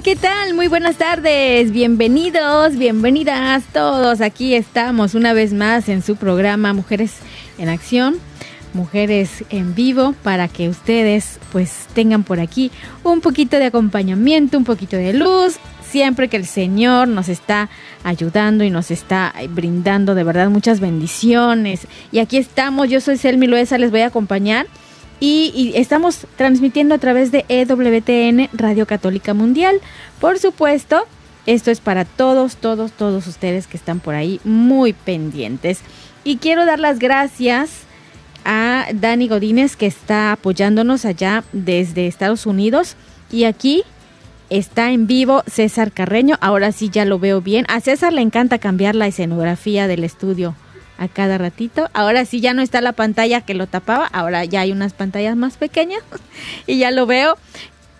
¿qué tal? Muy buenas tardes. Bienvenidos, bienvenidas todos. Aquí estamos una vez más en su programa Mujeres en Acción, Mujeres en Vivo, para que ustedes pues tengan por aquí un poquito de acompañamiento, un poquito de luz, siempre que el Señor nos está ayudando y nos está brindando de verdad muchas bendiciones. Y aquí estamos, yo soy Selmi Loesa, les voy a acompañar. Y, estamos transmitiendo a través de EWTN Radio Católica Mundial. Por supuesto, esto es para todos, todos, todos ustedes que están por ahí muy pendientes. Y quiero dar las gracias a Dani Godínez que está apoyándonos allá desde Estados Unidos. Y aquí está en vivo César Carreño. Ahora sí ya lo veo bien. A César le encanta cambiar la escenografía del estudio a cada ratito. Ahora sí ya no está la pantalla que lo tapaba, ahora ya hay unas pantallas más pequeñas y ya lo veo.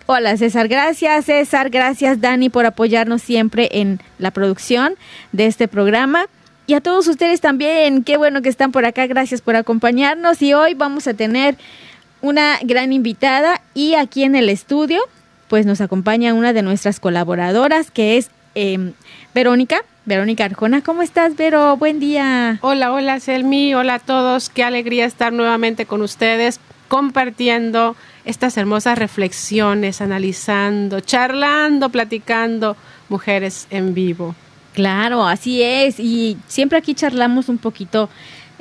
Hola César, gracias César, gracias Dani por apoyarnos siempre en la producción de este programa. Y a todos ustedes también, qué bueno que están por acá, gracias por acompañarnos. Y hoy vamos a tener una gran invitada y aquí en el estudio pues nos acompaña una de nuestras colaboradoras que es eh, Verónica. Verónica Arjona, ¿cómo estás, Vero? Buen día. Hola, hola, Selmi. Hola a todos. Qué alegría estar nuevamente con ustedes compartiendo estas hermosas reflexiones, analizando, charlando, platicando, mujeres en vivo. Claro, así es. Y siempre aquí charlamos un poquito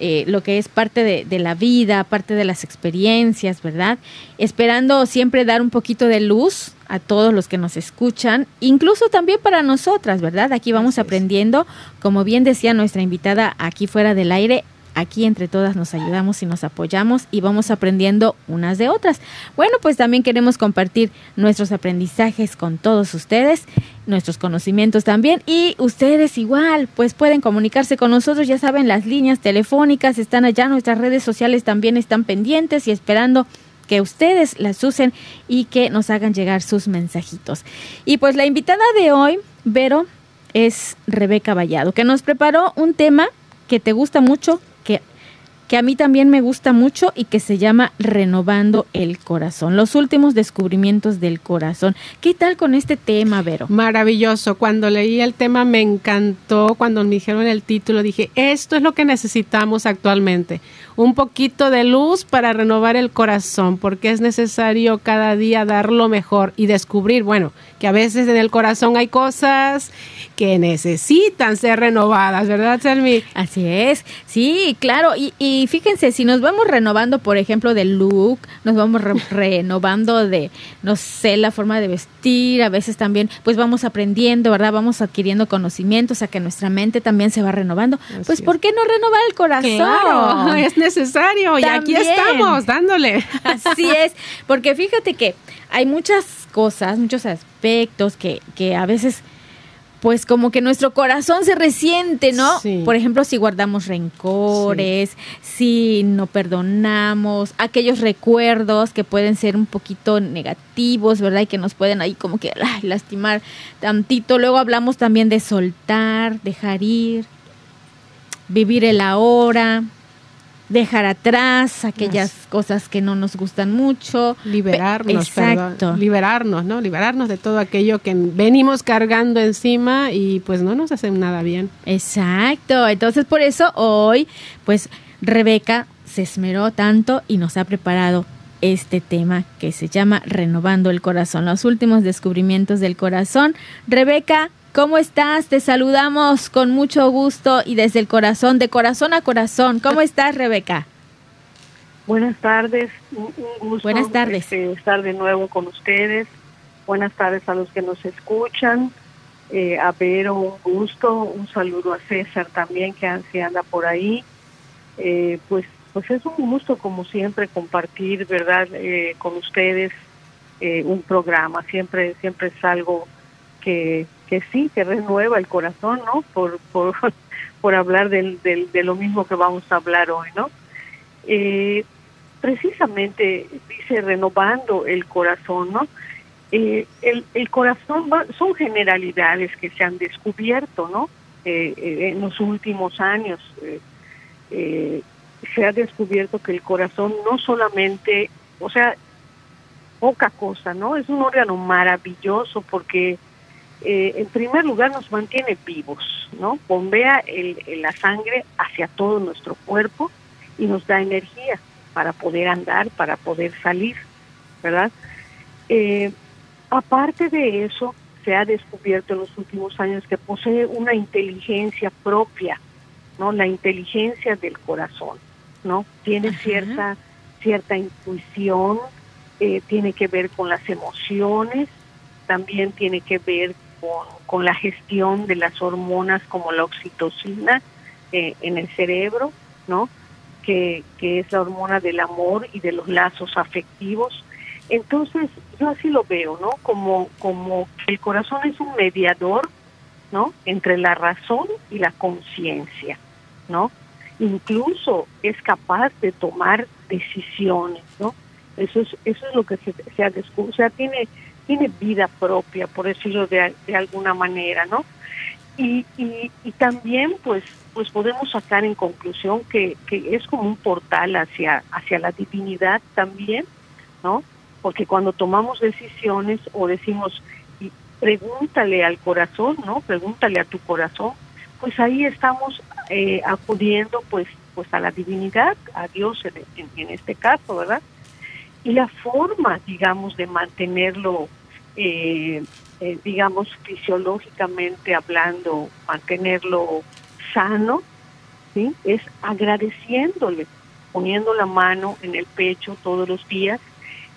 eh, lo que es parte de, de, la vida, parte de las experiencias, ¿verdad? Esperando siempre dar un poquito de luz a todos los que nos escuchan, incluso también para nosotras, ¿verdad? Aquí vamos aprendiendo, como bien decía nuestra invitada aquí fuera del aire, aquí entre todas nos ayudamos y nos apoyamos y vamos aprendiendo unas de otras. Bueno, pues también queremos compartir nuestros aprendizajes con todos ustedes, nuestros conocimientos también y ustedes igual, pues pueden comunicarse con nosotros, ya saben, las líneas telefónicas están allá, nuestras redes sociales también están pendientes y esperando que ustedes las usen y que nos hagan llegar sus mensajitos. Y pues la invitada de hoy, Vero, es Rebeca Vallado, que nos preparó un tema que te gusta mucho, que, a mí también me gusta mucho y que se llama Renovando el Corazón, los últimos descubrimientos del corazón. ¿Qué tal con este tema, Vero? Maravilloso. Cuando leí el tema me encantó, cuando me dijeron el título dije, esto es lo que necesitamos actualmente un poquito de luz para renovar el corazón, porque es necesario cada día dar lo mejor y descubrir, bueno, que a veces en el corazón hay cosas que necesitan ser renovadas, ¿verdad, Selmi? Así es, sí, claro, y, y fíjense, si nos vamos renovando, por ejemplo, de look, nos vamos re renovando de, no sé, la forma de vestir, a veces también, pues vamos aprendiendo, ¿verdad? Vamos adquiriendo conocimientos, a que nuestra mente también se va renovando. Así pues, ¿por qué no renovar el corazón? Claro, es necesario También. y aquí estamos dándole. Así es, porque fíjate que hay muchas cosas, muchos aspectos que, que a veces pues como que nuestro corazón se resiente, ¿no? Sí. Por ejemplo, si guardamos rencores, sí. si no perdonamos, aquellos recuerdos que pueden ser un poquito negativos, ¿verdad? Y que nos pueden ahí como que ay, lastimar tantito. Luego hablamos también de soltar, dejar ir, vivir el ahora, dejar atrás aquellas Yes. cosas que no nos gustan mucho. Liberarnos, Exacto. Perdón, liberarnos, ¿no? Liberarnos de todo aquello que venimos cargando encima y pues no nos hacen nada bien. Exacto. Entonces por eso hoy, pues Rebeca se esmeró tanto y nos ha preparado este tema que se llama Renovando el Corazón, los últimos descubrimientos del corazón. Rebeca, ¿cómo estás? Te saludamos con mucho gusto y desde el corazón, de corazón a corazón. ¿Cómo estás, Rebeca? Buenas tardes, un gusto Buenas tardes. Este, estar de nuevo con ustedes. Buenas tardes a los que nos escuchan. Eh, a Vero, un gusto. Un saludo a César también, que anda por ahí. Eh, pues, pues es un gusto, como siempre, compartir, ¿verdad?, eh, con ustedes eh, un programa. Siempre, siempre es algo que, que sí, que renueva el corazón, ¿no? Por, por, por hablar del, del, de lo mismo que vamos a hablar hoy, ¿no? Eh, precisamente dice renovando el corazón, ¿no? Eh, el, el, corazón son generalidades que se han descubierto, ¿no? Eh, eh en los últimos años eh, se ha descubierto que el corazón no solamente, o sea, poca cosa, ¿no? Es un órgano maravilloso porque en primer lugar nos mantiene vivos, ¿no? Bombea el, la sangre hacia todo nuestro cuerpo y nos da energía para poder andar, para poder salir, ¿verdad? Eh, aparte de eso, se ha descubierto en los últimos años que posee una inteligencia propia, ¿no? La inteligencia del corazón, ¿no? Tiene Ajá. cierta cierta intuición, eh, tiene que ver con las emociones, también tiene que ver con, con la gestión de las hormonas como la oxitocina eh, en el cerebro, ¿no? que, que es la hormona del amor y de los lazos afectivos. Entonces, yo así lo veo, ¿no? Como, como el corazón es un mediador, ¿no? Entre la razón y la conciencia, ¿no? Incluso es capaz de tomar decisiones, ¿no? Eso es, eso es lo que se, se sea, tiene, tiene vida propia, por decirlo de, de alguna manera, ¿no? Y, y, también, pues, pues podemos sacar en conclusión que, que es como un portal hacia, hacia la divinidad también, ¿no? Porque cuando tomamos decisiones o decimos, y pregúntale al corazón, ¿no? Pregúntale a tu corazón, pues ahí estamos eh, acudiendo pues, pues a la divinidad, a Dios en, en este caso, ¿verdad? Y la forma, digamos, de mantenerlo, eh, eh, digamos, fisiológicamente hablando, mantenerlo sano, ¿sí? Es agradeciéndole, poniendo la mano en el pecho todos los días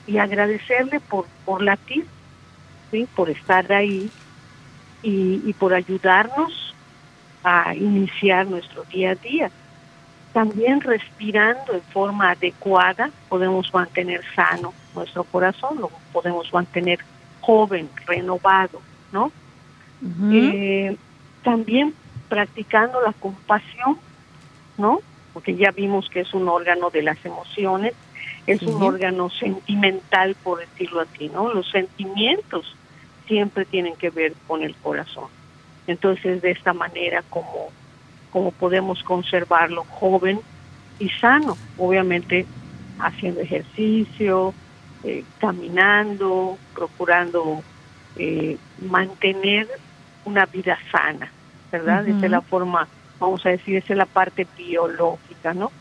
y agradecerle por, por latir, ¿sí? Por estar ahí y, y por ayudarnos a iniciar nuestro día a día. También respirando en forma adecuada podemos mantener sano nuestro corazón, lo podemos mantener joven, renovado, ¿no? Uh -huh. eh, también practicando la compasión, ¿no? Porque ya vimos que es un órgano de las emociones, es un órgano sentimental, por decirlo así, ¿no? Los sentimientos siempre tienen que ver con el corazón. Entonces, de esta manera, como, como podemos conservarlo joven y sano, obviamente haciendo ejercicio, eh, caminando, procurando eh, mantener una vida sana, ¿verdad? Uh -huh. Esa es la forma, vamos a decir, esa es la parte biológica, ¿no?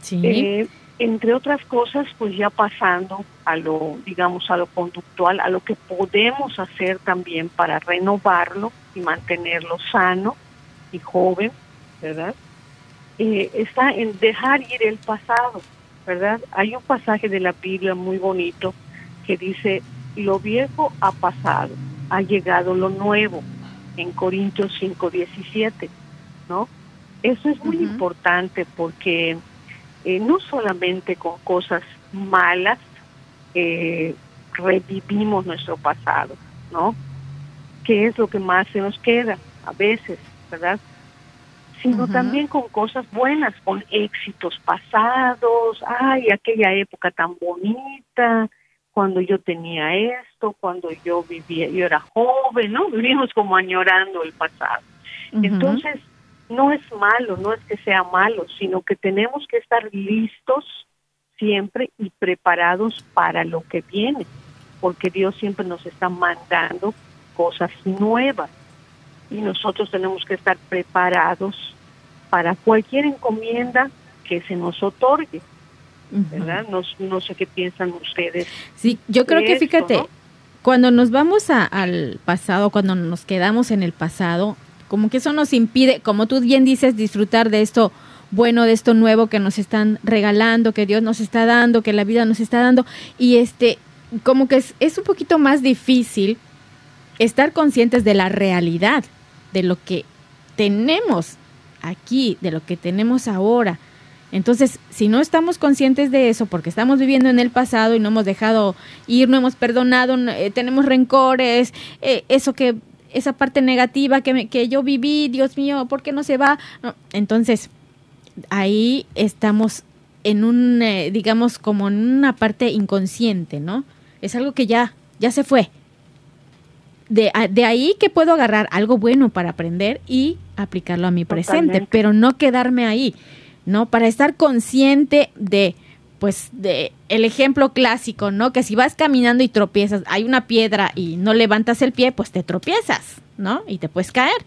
Sí. Eh, entre otras cosas, pues ya pasando a lo, digamos, a lo conductual, a lo que podemos hacer también para renovarlo y mantenerlo sano y joven, ¿verdad? Eh, está en dejar ir el pasado, ¿verdad? Hay un pasaje de la Biblia muy bonito que dice, lo viejo ha pasado, ha llegado lo nuevo, en Corintios 5, 17, ¿no? Eso es muy uh -huh. importante porque eh, no solamente con cosas malas eh, revivimos nuestro pasado, ¿no? ¿Qué es lo que más se nos queda a veces, verdad? Sino uh -huh. también con cosas buenas, con éxitos pasados, ay, aquella época tan bonita, cuando yo tenía esto, cuando yo vivía, yo era joven, ¿no? Vivimos como añorando el pasado. Uh -huh. Entonces, no es malo, no es que sea malo, sino que tenemos que estar listos siempre y preparados para lo que viene, porque Dios siempre nos está mandando cosas nuevas y nosotros tenemos que estar preparados para cualquier encomienda que se nos otorgue. ¿verdad? No, no sé qué piensan ustedes. Sí, yo creo que fíjate, cuando nos vamos al pasado, cuando nos quedamos en el pasado, como que eso nos impide, como tú bien dices, disfrutar de esto bueno, de esto nuevo que nos están regalando, que Dios nos está dando, que la vida nos está dando. Y este, como que es, es un poquito más difícil estar conscientes de la realidad, de lo que tenemos aquí, de lo que tenemos ahora. Entonces, si no estamos conscientes de eso, porque estamos viviendo en el pasado y no hemos dejado ir, no hemos perdonado, eh, tenemos rencores, eh, eso que, esa parte negativa que, que yo viví, Dios mío, ¿por qué no se va? entonces, ahí estamos en un, eh, digamos, como en una parte inconsciente, ¿no? Es algo que ya, ya se fue. De, de ahí que puedo agarrar algo bueno para aprender y aplicarlo a mi presente, pero no quedarme ahí, ¿no? Para estar consciente de, pues, de el ejemplo clásico, ¿no? Que si vas caminando y tropiezas, hay una piedra y no levantas el pie, pues te tropiezas, ¿no? Y te puedes caer.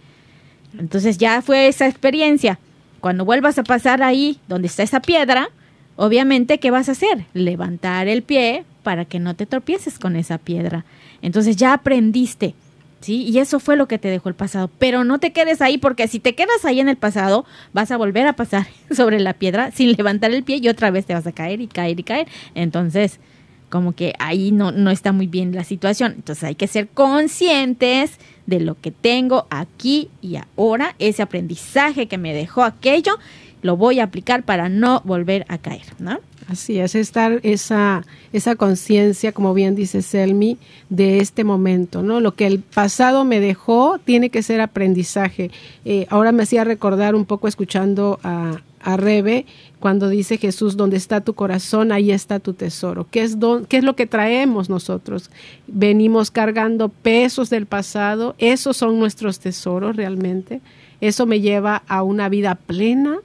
Entonces ya fue esa experiencia cuando vuelvas a pasar ahí donde está esa piedra, obviamente, ¿qué vas a hacer? Levantar el pie para que no te tropieces con esa piedra. Entonces ya aprendiste, ¿sí? Y eso fue lo que te dejó el pasado. Pero no te quedes ahí porque si te quedas ahí en el pasado, vas a volver a pasar sobre la piedra sin levantar el pie y otra vez te vas a caer y caer y caer. Entonces, como que ahí no, no está muy bien la situación. Entonces hay que ser conscientes de lo que tengo aquí y ahora, ese aprendizaje que me dejó aquello, lo voy a aplicar para no volver a caer, ¿no? Así es, estar esa, esa conciencia, como bien dice Selmi, de este momento, ¿no? Lo que el pasado me dejó tiene que ser aprendizaje. Eh, ahora me hacía recordar un poco escuchando a, a Rebe cuando dice Jesús, donde está tu corazón, ahí está tu tesoro. ¿Qué es, ¿Qué es lo que traemos nosotros? Venimos cargando pesos del pasado, esos son nuestros tesoros realmente. Eso me lleva a una vida plena.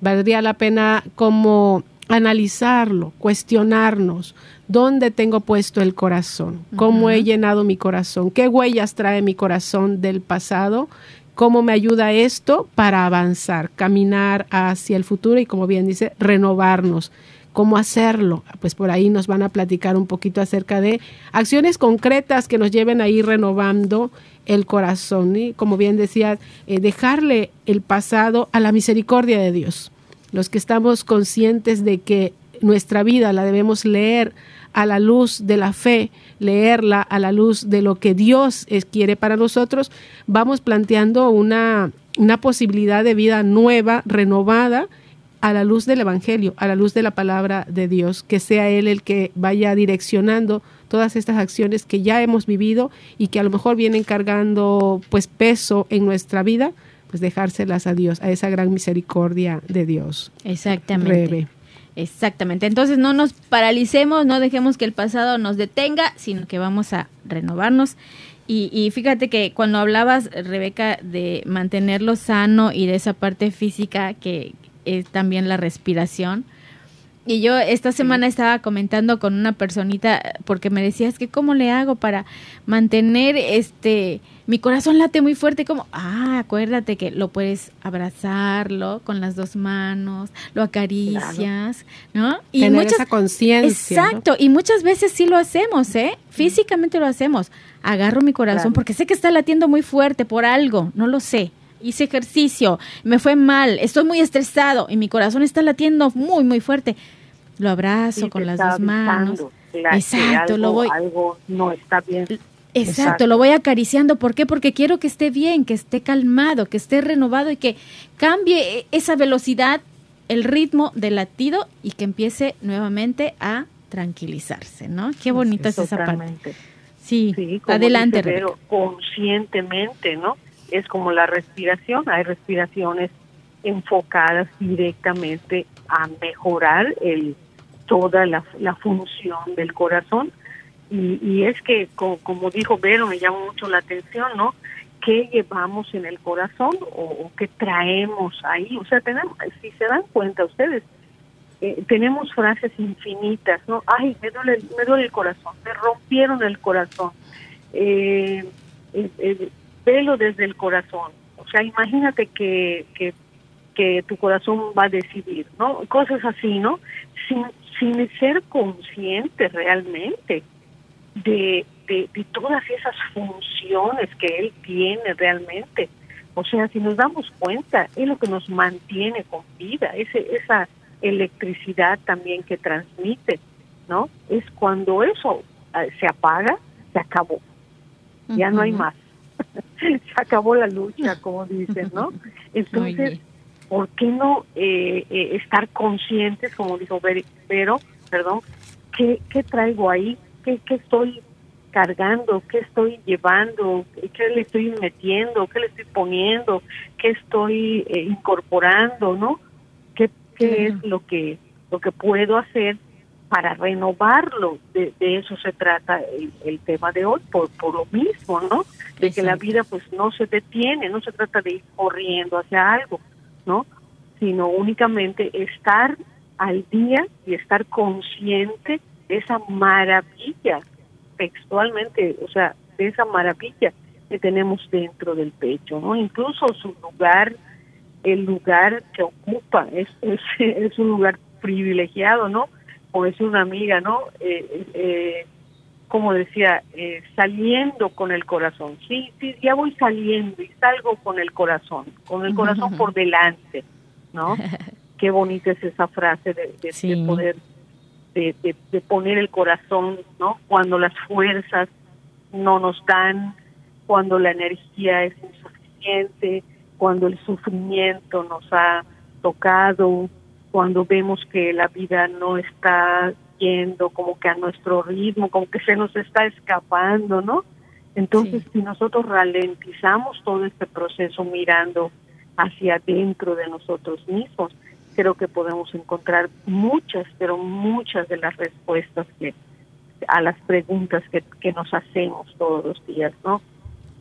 Valdría la pena como analizarlo, cuestionarnos. ¿Dónde tengo puesto el corazón? ¿Cómo he llenado mi corazón? ¿Qué huellas trae mi corazón del pasado ¿Cómo me ayuda esto para avanzar, caminar hacia el futuro y, como bien dice, renovarnos? ¿Cómo hacerlo? Pues por ahí nos van a platicar un poquito acerca de acciones concretas que nos lleven a ir renovando el corazón. Y como bien decía, eh, dejarle el pasado a la misericordia de Dios. Los que estamos conscientes de que nuestra vida la debemos leer a la luz de la fe, leerla a la luz de lo que Dios quiere para nosotros, vamos planteando una, una posibilidad de vida nueva, renovada, a la luz del Evangelio, a la luz de la palabra de Dios, que sea Él el que vaya direccionando todas estas acciones que ya hemos vivido y que a lo mejor vienen cargando pues peso en nuestra vida, pues dejárselas a Dios, a esa gran misericordia de Dios. Exactamente. Exactamente. Entonces no nos paralicemos, no dejemos que el pasado nos detenga, sino que vamos a renovarnos. Y, y fíjate que cuando hablabas, Rebeca, de mantenerlo sano y de esa parte física que es también la respiración, y yo esta semana estaba comentando con una personita porque me decía, es que cómo le hago para mantener este mi corazón late muy fuerte como, ah, acuérdate que lo puedes abrazarlo con las dos manos, lo acaricias, ¿no? Y Tener esa conciencia. Exacto, y muchas veces sí lo hacemos, ¿eh? Físicamente lo hacemos. Agarro mi corazón porque sé que está latiendo muy fuerte por algo, no lo sé hice ejercicio, me fue mal, estoy muy estresado y mi corazón está latiendo muy, muy fuerte. Lo abrazo con las dos manos. Exacto, lo voy. Algo no está bien. Exacto, lo voy acariciando. ¿Por qué? Porque quiero que esté bien, que esté calmado, que esté renovado y que cambie esa velocidad, el ritmo del latido y que empiece nuevamente a tranquilizarse, ¿no? Qué bonita es esa parte. Sí, adelante. pero conscientemente, ¿no? es como la respiración, hay respiraciones enfocadas directamente a mejorar el, toda la, función del corazón. Y, es que, como, dijo Vero, me llama mucho la atención, ¿no? ¿Qué llevamos en el corazón o, qué traemos ahí? O sea, tenemos, si se dan cuenta ustedes, eh, tenemos frases infinitas, ¿no? Ay, me duele, me duele el corazón, me rompieron el corazón. Eh, velo desde el corazón. O sea, imagínate que, que, tu corazón va a decidir, ¿no? Cosas así, ¿no? Sin, sin ser conscientes realmente de, de, de todas esas funciones que él tiene realmente. O sea, si nos damos cuenta, es lo que nos mantiene con vida, ese, esa electricidad también que transmite, ¿no? Es cuando eso ah, se apaga, se acabó. Ya no hay más. se acabó la lucha, como dicen, ¿no? Entonces, ¿por qué no eh, eh, estar conscientes, como dijo Vero, perdón, ¿qué, qué traigo ahí? ¿Qué, ¿Qué estoy cargando? ¿Qué estoy llevando? ¿Qué le estoy metiendo? ¿Qué le estoy poniendo? ¿Qué estoy eh, incorporando? ¿No? ¿Qué, qué es lo que, lo que puedo hacer para renovarlo. De, eso se trata el, tema de hoy, por, por lo mismo, ¿no? De que la vida pues no se detiene, no se trata de ir corriendo hacia algo, ¿no? Sino únicamente estar al día y estar consciente de esa maravilla, textualmente, o sea, de esa maravilla que tenemos dentro del pecho, ¿no? Incluso su lugar, el lugar que ocupa, es, es, es un lugar privilegiado, ¿no? como decía una amiga, ¿no? Eh, eh, como decía, eh, saliendo con el corazón. Sí, sí, ya voy saliendo y salgo con el corazón, con el corazón por delante, ¿no? Qué bonita es esa frase de, poder, de, de, poner el corazón, ¿no? Cuando las fuerzas no nos dan, cuando la energía es insuficiente, cuando el sufrimiento nos ha tocado, cuando vemos que la vida no está yendo como que a nuestro ritmo, como que se nos está escapando, ¿no? Entonces, si nosotros ralentizamos todo este proceso mirando hacia adentro de nosotros mismos, creo que podemos encontrar muchas, pero muchas de las respuestas que a las preguntas que, que nos hacemos todos los días, ¿no?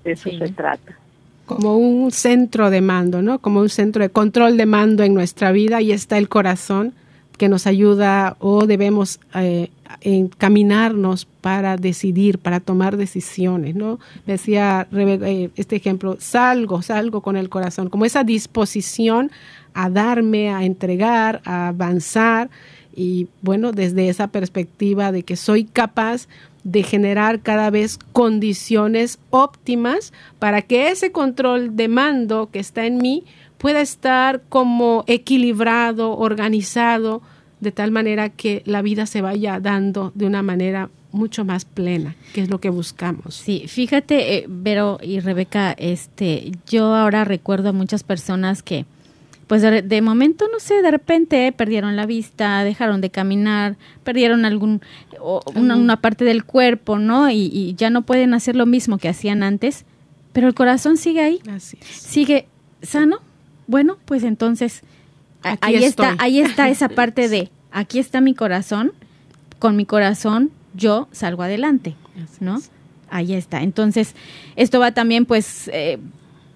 De eso se trata como un centro de mando, ¿no? Como un centro de control de mando en nuestra vida y está el corazón que nos ayuda o debemos eh, encaminarnos para decidir, para tomar decisiones, ¿no? Decía eh, este ejemplo, salgo, salgo con el corazón, como esa disposición a darme, a entregar, a avanzar y bueno, desde esa perspectiva de que soy capaz de generar cada vez condiciones óptimas para que ese control de mando que está en mí pueda estar como equilibrado, organizado, de tal manera que la vida se vaya dando de una manera mucho más plena, que es lo que buscamos. Sí, fíjate, eh, Vero y Rebeca, este, yo ahora recuerdo a muchas personas que, pues de, momento, no sé, de repente perdieron la vista, dejaron de caminar, perdieron algún, una, parte del cuerpo, ¿no? Y, ya no pueden hacer lo mismo que hacían antes, pero el corazón sigue ahí, sigue sano. Bueno, pues entonces ahí está, ahí está esa parte de, aquí está mi corazón, con mi corazón yo salgo adelante, ¿no? Ahí está. Entonces, esto va también, pues, eh,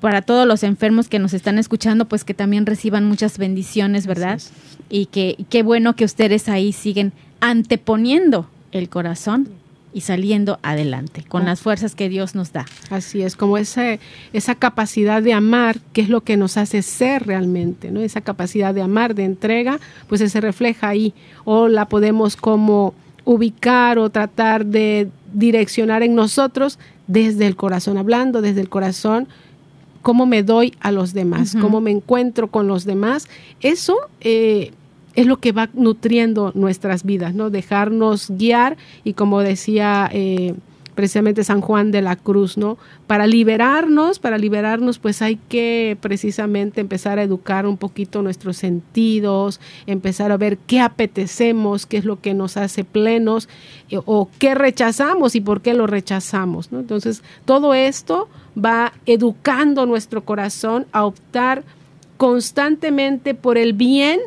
para todos los enfermos que nos están escuchando, pues que también reciban muchas bendiciones, ¿verdad? Y que qué bueno que ustedes ahí siguen anteponiendo el corazón y saliendo adelante con oh. las fuerzas que Dios nos da. Así es, como esa, esa capacidad de amar, que es lo que nos hace ser realmente, ¿no? Esa capacidad de amar, de entrega, pues se refleja ahí. O la podemos como ubicar o tratar de direccionar en nosotros desde el corazón, hablando desde el corazón, cómo me doy a los demás, cómo me encuentro con los demás. Eso eh, es lo que va nutriendo nuestras vidas, ¿no? Dejarnos guiar y como decía eh, precisamente San Juan de la Cruz, ¿no? Para liberarnos, para liberarnos, pues hay que precisamente empezar a educar un poquito nuestros sentidos, empezar a ver qué apetecemos, qué es lo que nos hace plenos eh, o qué rechazamos y por qué lo rechazamos, ¿no? Entonces, todo esto va educando nuestro corazón a optar constantemente por el bien,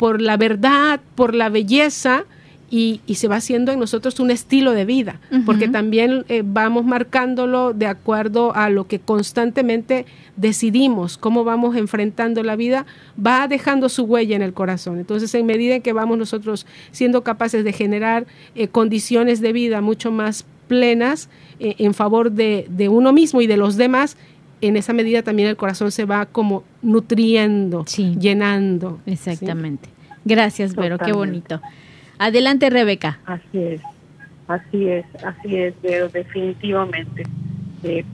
por la verdad, por la belleza, y, se va haciendo en nosotros un estilo de vida, porque también eh, vamos marcándolo de acuerdo a lo que constantemente decidimos, cómo vamos enfrentando la vida, va dejando su huella en el corazón. Entonces, en medida en que vamos nosotros siendo capaces de generar eh, condiciones de vida mucho más plenas eh, en favor de, uno mismo y de los demás, en esa medida también el corazón se va como nutriendo, llenando. Exactamente. Gracias, Vero, qué bonito. Adelante, Rebeca. Así es, así es, así es, pero definitivamente. Eh,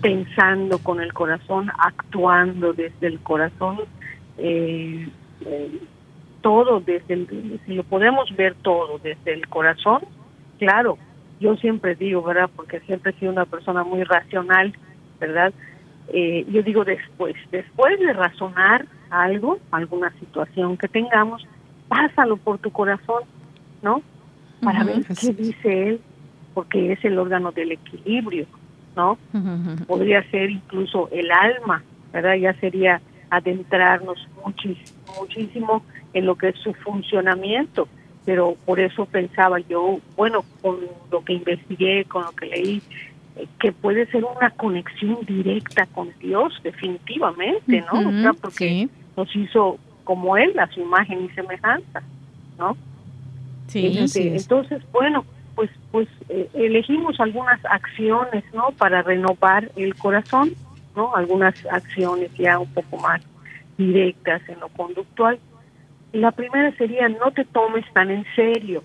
pensando con el corazón, actuando desde el corazón, eh, eh, todo desde el, si lo podemos ver todo desde el corazón, claro, yo siempre digo, ¿verdad? Porque siempre he sido una persona muy racional, ¿verdad? Eh, yo digo después, después de razonar algo, alguna situación que tengamos, pásalo por tu corazón, ¿no? Para ver qué dice él, porque es el órgano del equilibrio, ¿no? Podría ser incluso el alma, ¿verdad? Ya sería adentrarnos muchísimo, muchísimo en lo que es su funcionamiento, pero por eso pensaba yo, bueno, con lo que investigué, con lo que leí, que puede ser una conexión directa con Dios, definitivamente, ¿no? porque nos hizo como Él, a su imagen y semejanza, ¿no? Sí, este, entonces, bueno, pues, pues eh, elegimos algunas acciones, ¿no? Para renovar el corazón, ¿no? Algunas acciones ya un poco más directas en lo conductual. La primera sería no te tomes tan en serio,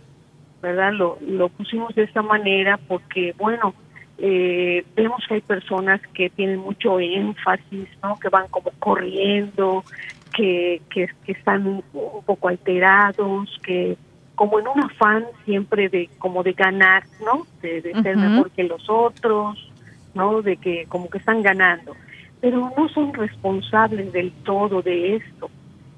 ¿verdad? Lo, lo pusimos de esta manera porque, bueno, eh, vemos que hay personas que tienen mucho énfasis, ¿no? Que van como corriendo, que, que, están un poco alterados, que como en un afán siempre de como de ganar, ¿no? De, ser mejor que los otros, ¿no? De que como que están ganando. Pero no son responsables del todo de esto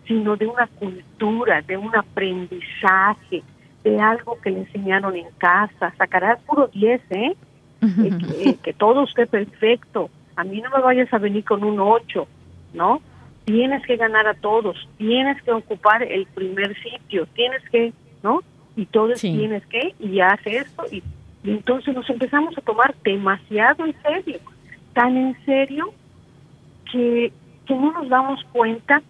sino de una cultura, de un aprendizaje, de algo que le enseñaron en casa. Sacarás puro 10, ¿eh? Eh que, todo esté perfecto. A mí no me vayas a venir con un 8, ¿no? Tienes que ganar a todos, tienes que ocupar el primer sitio, tienes que, ¿no? Y todo tienes que, y hace esto, y, y entonces nos empezamos a tomar demasiado en serio, tan en serio que, que no nos damos cuenta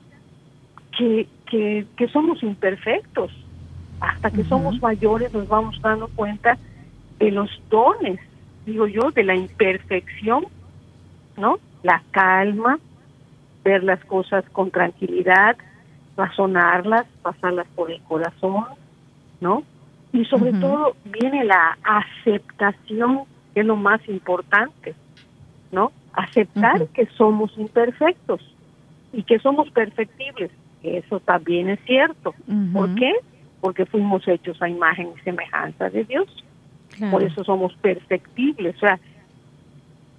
que, que, somos imperfectos. Hasta que somos mayores nos vamos dando cuenta de los dones, digo yo, de la imperfección, ¿no? La calma, ver las cosas con tranquilidad, razonarlas, pasarlas por el corazón, ¿no? Y sobre todo viene la aceptación, que es lo más importante, ¿no? Aceptar que somos imperfectos y que somos perfectibles. Eso también es cierto. ¿Por qué? Porque fuimos hechos a imagen y semejanza de Dios. Por eso somos perfectibles. O sea,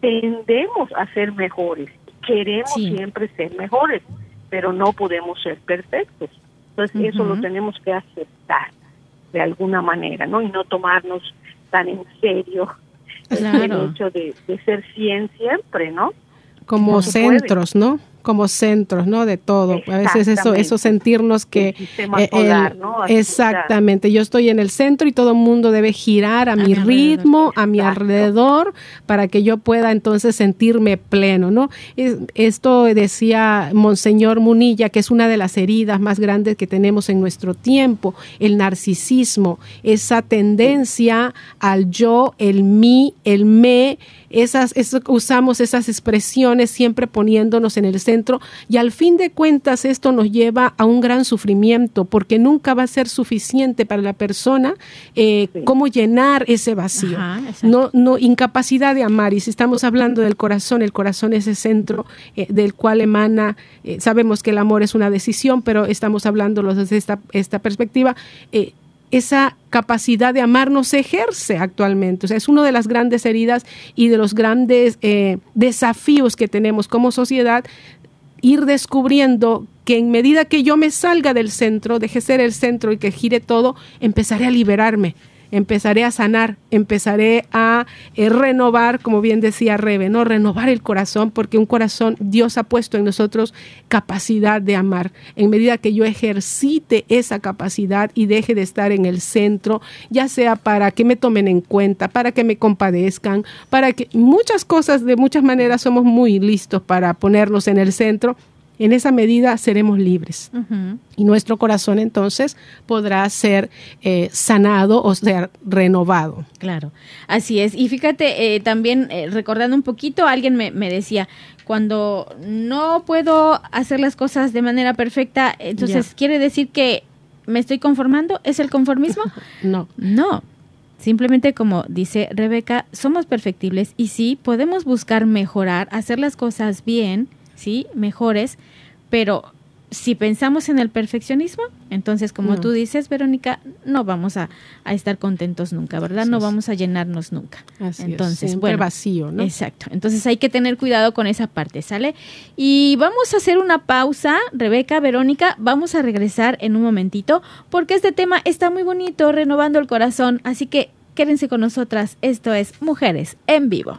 tendemos a ser mejores. Queremos siempre ser mejores, pero no podemos ser perfectos. Entonces, eso lo tenemos que aceptar de alguna manera, ¿no? Y no tomarnos tan en serio el hecho de, ser 100 siempre, ¿no? Como centros, ¿no? Como centros, ¿no? De todo. A veces eso, eso sentirnos que... Eh, exactamente. Yo estoy en el centro y todo el mundo debe girar a, mi ritmo, a mi alrededor, para que yo pueda entonces sentirme pleno, ¿no? Esto decía Monseñor Munilla, que es una de las heridas más grandes que tenemos en nuestro tiempo, el narcisismo, esa tendencia al yo, el mí, el me, esas, usamos esas expresiones siempre poniéndonos en el centro y al fin de cuentas esto nos lleva a un gran sufrimiento porque nunca va a ser suficiente para la persona eh, cómo llenar ese vacío. no, no, incapacidad de amar y si estamos hablando del corazón, el corazón es ese centro eh, del cual emana, eh, sabemos que el amor es una decisión, pero estamos hablando desde esta, esta perspectiva esa capacidad de amar no se ejerce actualmente. O sea, es una de las grandes heridas y de los grandes eh, desafíos que tenemos como sociedad, ir descubriendo que en medida que yo me salga del centro, deje ser el centro y que gire todo, empezaré a liberarme empezaré a sanar, empezaré a eh, renovar, como bien decía Rebe, ¿no? Renovar el corazón, porque un corazón, Dios ha puesto en nosotros capacidad de amar. En medida que yo ejercite esa capacidad y deje de estar en el centro, ya sea para que me tomen en cuenta, para que me compadezcan, para que muchas cosas, de muchas maneras, somos muy listos para ponernos en el centro en esa medida seremos libres. Y nuestro corazón entonces podrá ser eh, sanado o ser renovado. Claro, así es. Y fíjate, eh, también eh, recordando un poquito, alguien me, decía, cuando no puedo hacer las cosas de manera perfecta, entonces quiere decir que me estoy conformando, ¿es el conformismo? no. No. Simplemente como dice Rebeca, somos perfectibles y sí, podemos buscar mejorar, hacer las cosas bien, sí, mejores, pero si pensamos en el perfeccionismo, entonces como tú dices, Verónica, no vamos a, estar contentos nunca, ¿verdad? no vamos a llenarnos nunca. Así entonces, es, bueno, vacío, ¿no? Exacto. Entonces hay que tener cuidado con esa parte, ¿sale? Y vamos a hacer una pausa, Rebeca, Verónica, vamos a regresar en un momentito porque este tema está muy bonito, renovando el corazón, así que quédense con nosotras. Esto es Mujeres en Vivo.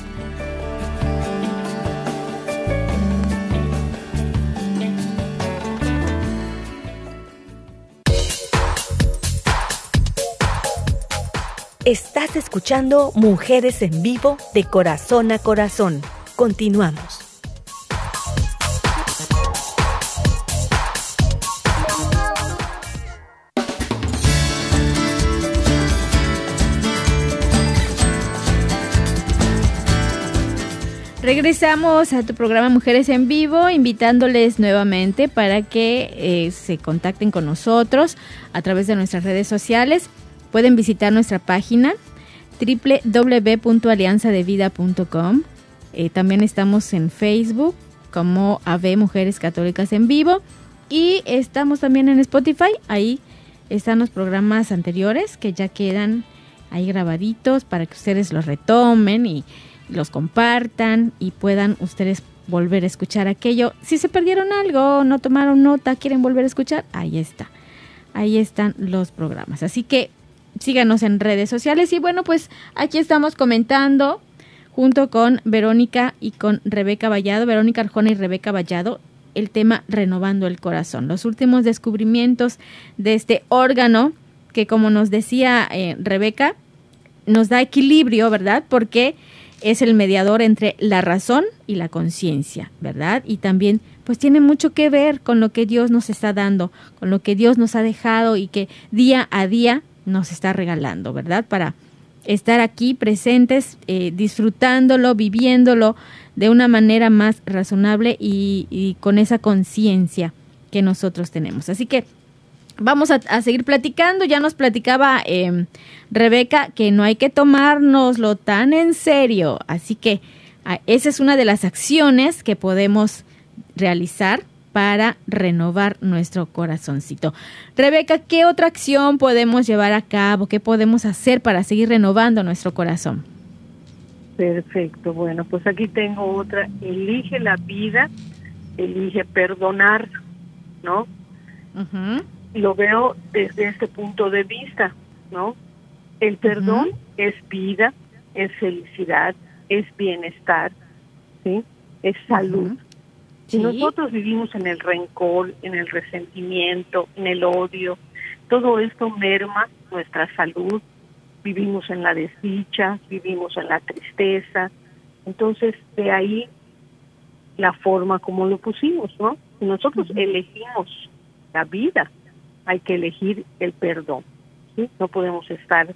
Estás escuchando Mujeres en Vivo de Corazón a Corazón. Continuamos. Regresamos a tu programa Mujeres en Vivo, invitándoles nuevamente para que eh, se contacten con nosotros a través de nuestras redes sociales. Pueden visitar nuestra página www.alianzadevida.com. Eh, también estamos en Facebook como AV Mujeres Católicas en Vivo y estamos también en Spotify. Ahí están los programas anteriores que ya quedan ahí grabaditos para que ustedes los retomen y los compartan y puedan ustedes volver a escuchar aquello. Si se perdieron algo, no tomaron nota, quieren volver a escuchar, ahí está. Ahí están los programas. Así que síganos en redes sociales. Y bueno, pues aquí estamos comentando junto con Verónica y con Rebeca Vallado, Verónica Arjona y Rebeca Vallado, el tema Renovando el Corazón, los últimos descubrimientos de este órgano que como nos decía eh, Rebeca, nos da equilibrio, ¿verdad? Porque es el mediador entre la razón y la conciencia, ¿verdad? Y también pues tiene mucho que ver con lo que Dios nos está dando, con lo que Dios nos ha dejado y que día a día nos está regalando, ¿verdad? Para estar aquí presentes, eh, disfrutándolo, viviéndolo de una manera más razonable y, con esa conciencia que nosotros tenemos. Así que vamos a, seguir platicando. Ya nos platicaba em, Rebeca que no hay que tomárnoslo tan en serio. Así que ah, esa es una de las acciones que podemos realizar para renovar nuestro corazoncito. Rebeca, ¿qué otra acción podemos llevar a cabo? ¿Qué podemos hacer para seguir renovando nuestro corazón? Perfecto, bueno, pues aquí tengo otra. Elige la vida, elige perdonar, ¿no? Lo veo desde este punto de vista, ¿no? El perdón es vida, es felicidad, es bienestar, ¿sí? Es salud. Si nosotros vivimos en el rencor, en el resentimiento, en el odio, todo esto merma nuestra salud, vivimos en la desdicha, vivimos en la tristeza. Entonces, de ahí la forma como lo pusimos, ¿no? Si nosotros elegimos la vida, hay que elegir el perdón. ¿sí? No podemos estar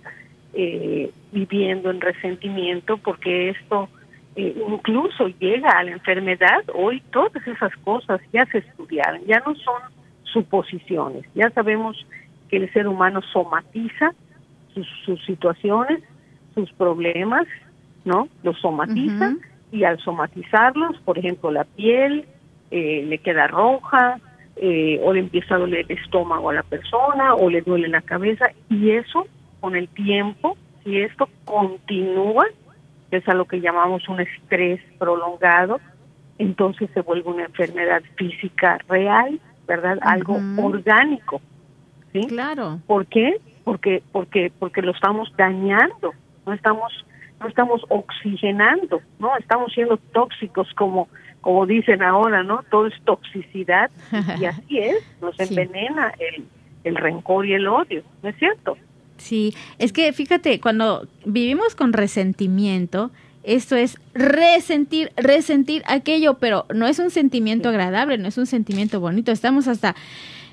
eh, viviendo en resentimiento porque esto eh, incluso llega a la enfermedad, hoy todas esas cosas ya se estudiaron, ya no son suposiciones, ya sabemos que el ser humano somatiza sus, situaciones, sus problemas, ¿no? Los somatiza y al somatizarlos, por ejemplo, la piel eh, le queda roja, eh, o le empieza a doler el estómago a la persona, o le duele la cabeza, y eso con el tiempo, si esto continúa, es a lo que llamamos un estrés prolongado, entonces se vuelve una enfermedad física real, ¿verdad? Algo orgánico. ¿Sí? Claro. ¿Por qué? Porque porque porque lo estamos dañando, no estamos no estamos oxigenando, no estamos siendo tóxicos como como dicen ahora, ¿no? Todo es toxicidad y así es, nos envenena el el rencor y el odio, ¿no es cierto? Sí, es que fíjate, cuando vivimos con resentimiento, esto es resentir, resentir aquello, pero no es un sentimiento agradable, no es un sentimiento bonito. Estamos hasta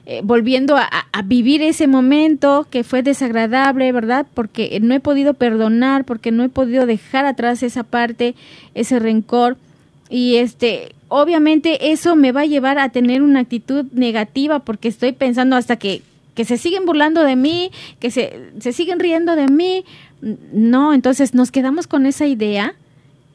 eh, volviendo a, vivir ese momento que fue desagradable, ¿verdad? Porque no he podido perdonar, porque no he podido dejar atrás esa parte, ese rencor. Y este, obviamente eso me va a llevar a tener una actitud negativa porque estoy pensando hasta que, que se siguen burlando de mí, que se, se siguen riendo de mí. No, entonces nos quedamos con esa idea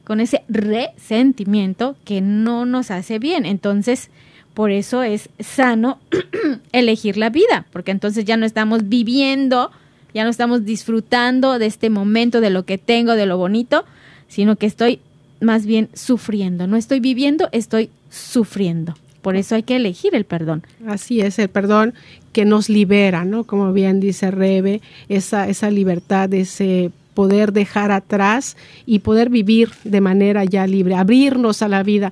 con ese resentimiento que no nos hace bien. Entonces, por eso es sano elegir la vida, porque entonces ya no estamos viviendo, ya no estamos disfrutando de este momento, de lo que tengo, de lo bonito, sino que estoy más bien sufriendo. No estoy viviendo, estoy sufriendo. Por eso hay que elegir el perdón. Así es, el perdón que nos libera, ¿no? Como bien dice Rebe, esa, esa libertad, ese poder dejar atrás y poder vivir de manera ya libre, abrirnos a la vida.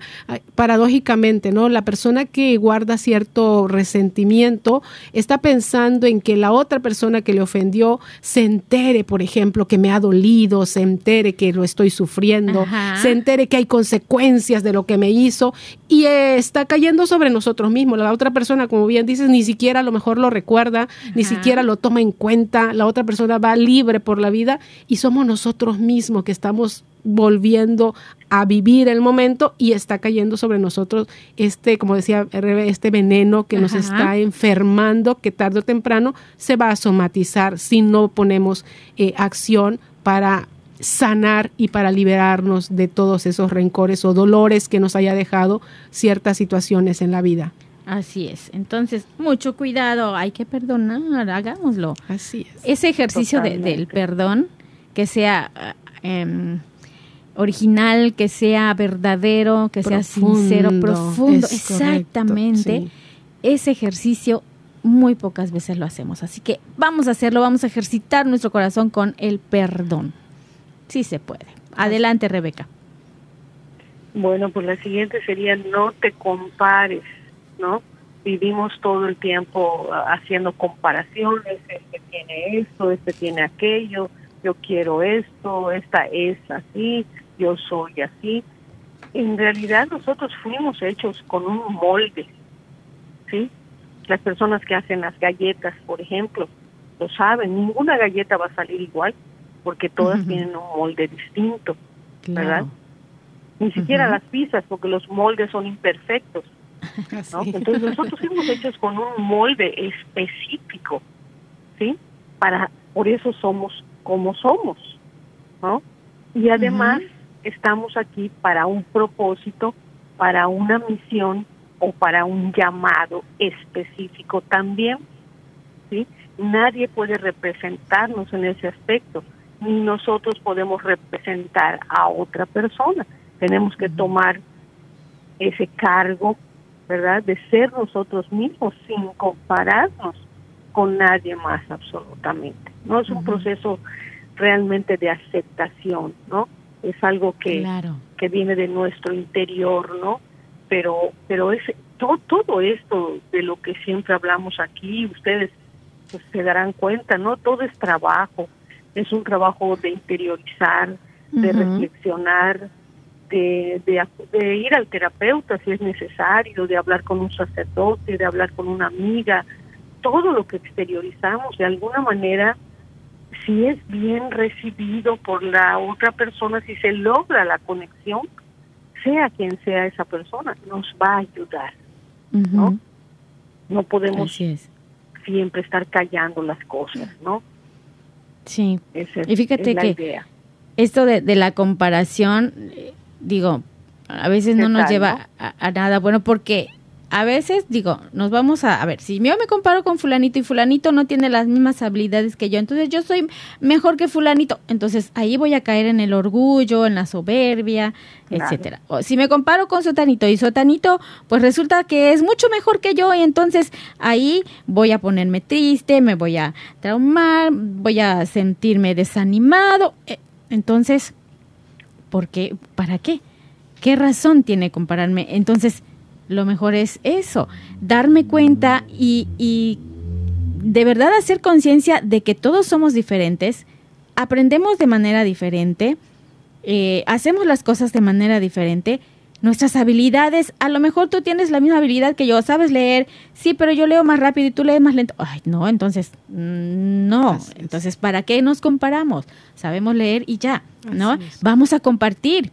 Paradójicamente, ¿no? La persona que guarda cierto resentimiento está pensando en que la otra persona que le ofendió se entere, por ejemplo, que me ha dolido, se entere que lo estoy sufriendo, se entere que hay consecuencias de lo que me hizo y está cayendo sobre nosotros mismos. La otra persona, como bien dices, ni siquiera a lo mejor lo recuerda, ni siquiera lo toma en cuenta. La otra persona va libre por la vida y somos nosotros mismos que estamos volviendo a vivir el momento y está cayendo sobre nosotros este, como decía este veneno que nos está enfermando, que tarde o temprano se va a somatizar si no ponemos eh, acción para sanar y para liberarnos de todos esos rencores o dolores que nos haya dejado ciertas situaciones en la vida. Así es. Entonces, mucho cuidado, hay que perdonar, hagámoslo. Así es. Ese ejercicio del perdón, que sea em, original, que sea verdadero, que sea sincero, profundo, exactamente. Ese ejercicio muy pocas veces lo hacemos. Así que vamos a hacerlo, vamos a ejercitar nuestro corazón con el perdón. Sí se puede. Adelante, Rebeca. Bueno, pues la siguiente sería no te compares, ¿no? Vivimos todo el tiempo ah, haciendo comparaciones, este tiene esto, este tiene aquello, yo quiero esto, esta es así, yo soy así. En realidad nosotros fuimos hechos con un molde, ¿sí? Las personas que hacen las galletas, por ejemplo, lo saben, ninguna galleta va a salir igual porque todas tienen un molde distinto, ¿verdad? Ni siquiera las pizzas, porque los moldes son imperfectos. Entonces nosotros fuimos hechos con un molde específico, ¿sí? Para, por eso somos como somos, ¿no? Y además estamos aquí para un propósito, para una misión o para un llamado específico también, ¿sí? Nadie puede representarnos en ese aspecto ni nosotros podemos representar a otra persona. Tenemos que tomar ese cargo, ¿verdad? De ser nosotros mismos sin compararnos con nadie más absolutamente. No es un proceso realmente de aceptación, ¿no? Es algo que, que viene de nuestro interior, ¿no? Pero, pero es todo, todo esto de lo que siempre hablamos aquí, ustedes pues, se darán cuenta, ¿no? Todo es trabajo, es un trabajo de interiorizar, de reflexionar, de, de, ir al terapeuta si es necesario, de hablar con un sacerdote, de hablar con una amiga, todo lo que exteriorizamos de alguna manera, si es bien recibido por la otra persona, si se logra la conexión, sea quien sea esa persona, nos va a ayudar, ¿no? No podemos siempre estar callando las cosas, ¿no? Sí. y fíjate que esto de, la comparación, digo, a veces no nos lleva A, nada bueno porque a veces digo, nos vamos a, a ver, si yo me comparo con fulanito y fulanito no tiene las mismas habilidades que yo, entonces yo soy mejor que fulanito, entonces ahí voy a caer en el orgullo, en la soberbia, etcétera. O si me comparo con sotanito y sotanito, pues resulta que es mucho mejor que yo y entonces ahí voy a ponerme triste, me voy a traumar, voy a sentirme desanimado. Eh, entonces, ¿por qué? ¿Para qué? ¿Qué razón tiene compararme? Entonces, lo mejor es eso, darme cuenta y, y de verdad hacer conciencia de que todos somos diferentes, aprendemos de manera diferente, eh, hacemos las cosas de manera diferente, nuestras habilidades, a lo mejor tú tienes la misma habilidad que yo, sabes leer, sí, pero yo leo más rápido y tú lees más lento. Ay, no, entonces, mm, no, entonces, ¿para qué nos comparamos? Sabemos leer y ya, ¿no? Vamos a compartir,